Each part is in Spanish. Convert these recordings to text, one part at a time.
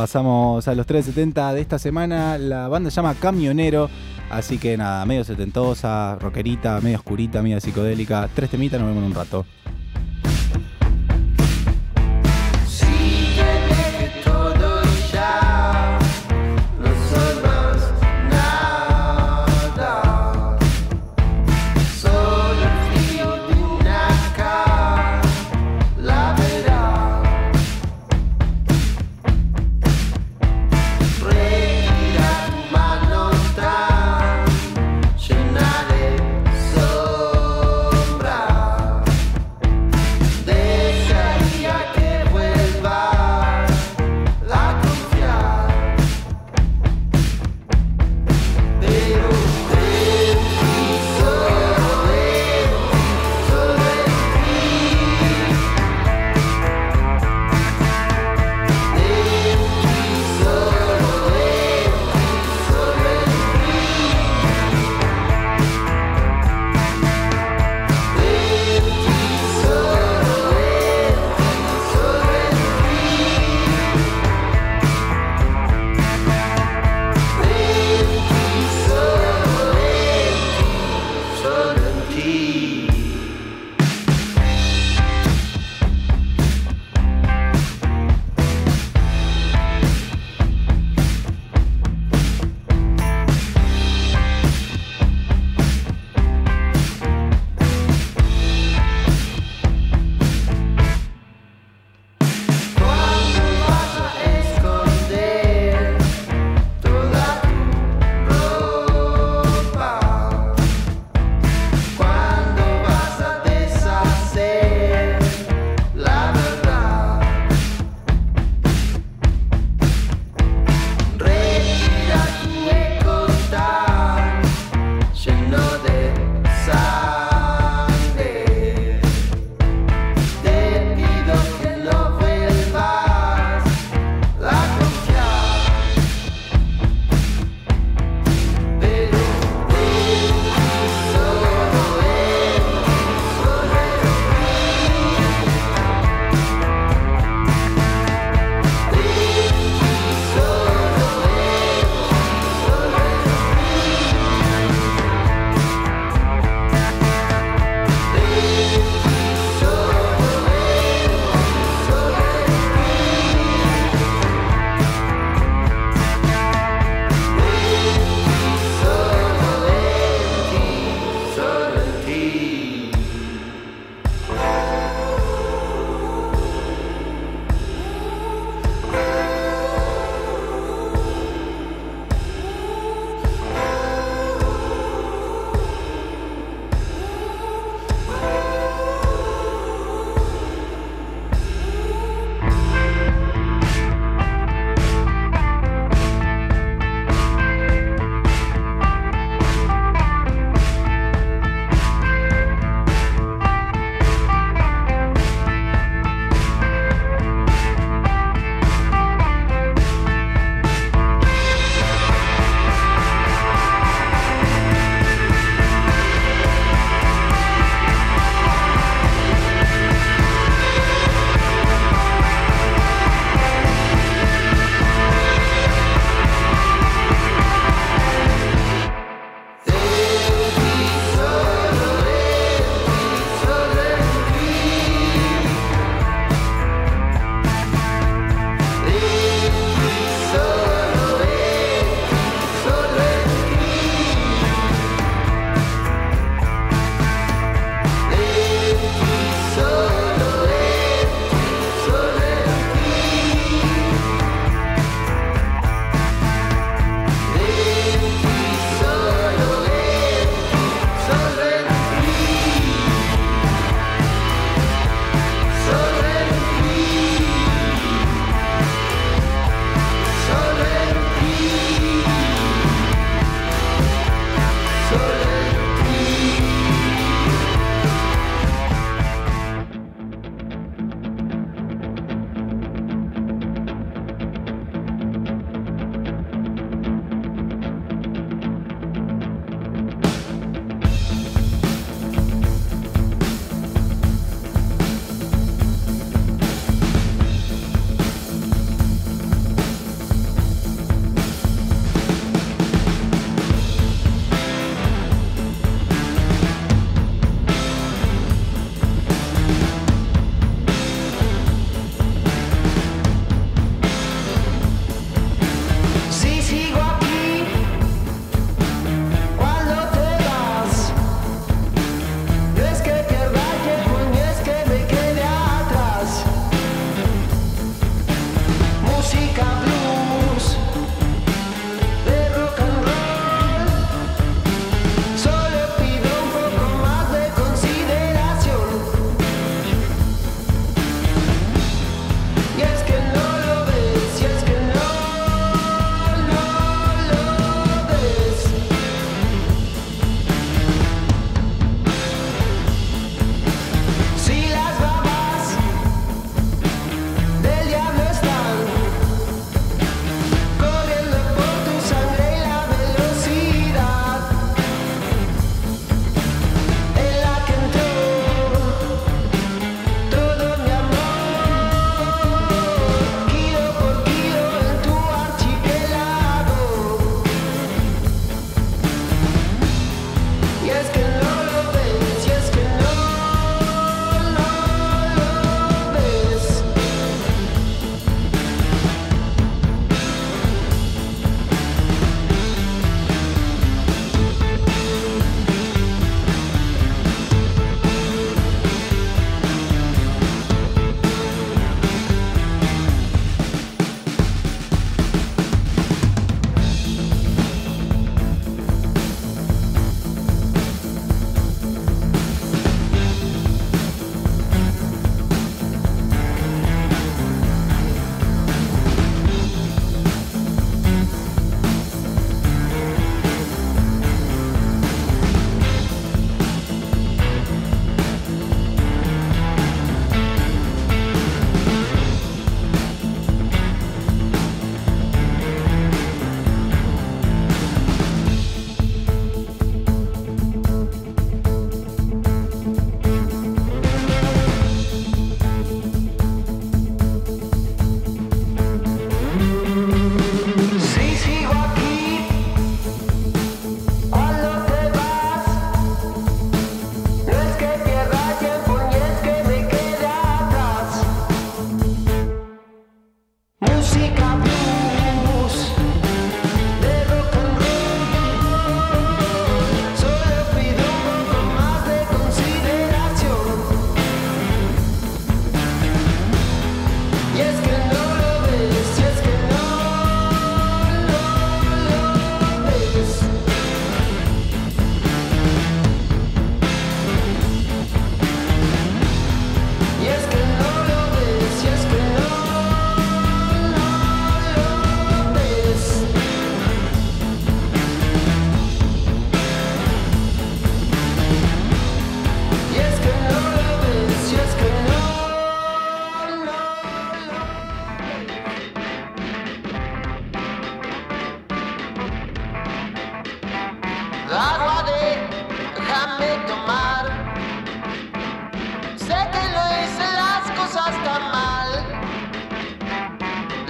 Pasamos a los 370 de esta semana. La banda se llama Camionero. Así que nada, medio setentosa, rockerita, medio oscurita, medio psicodélica. Tres temitas, nos vemos en un rato.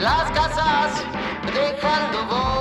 las casas dejando voz.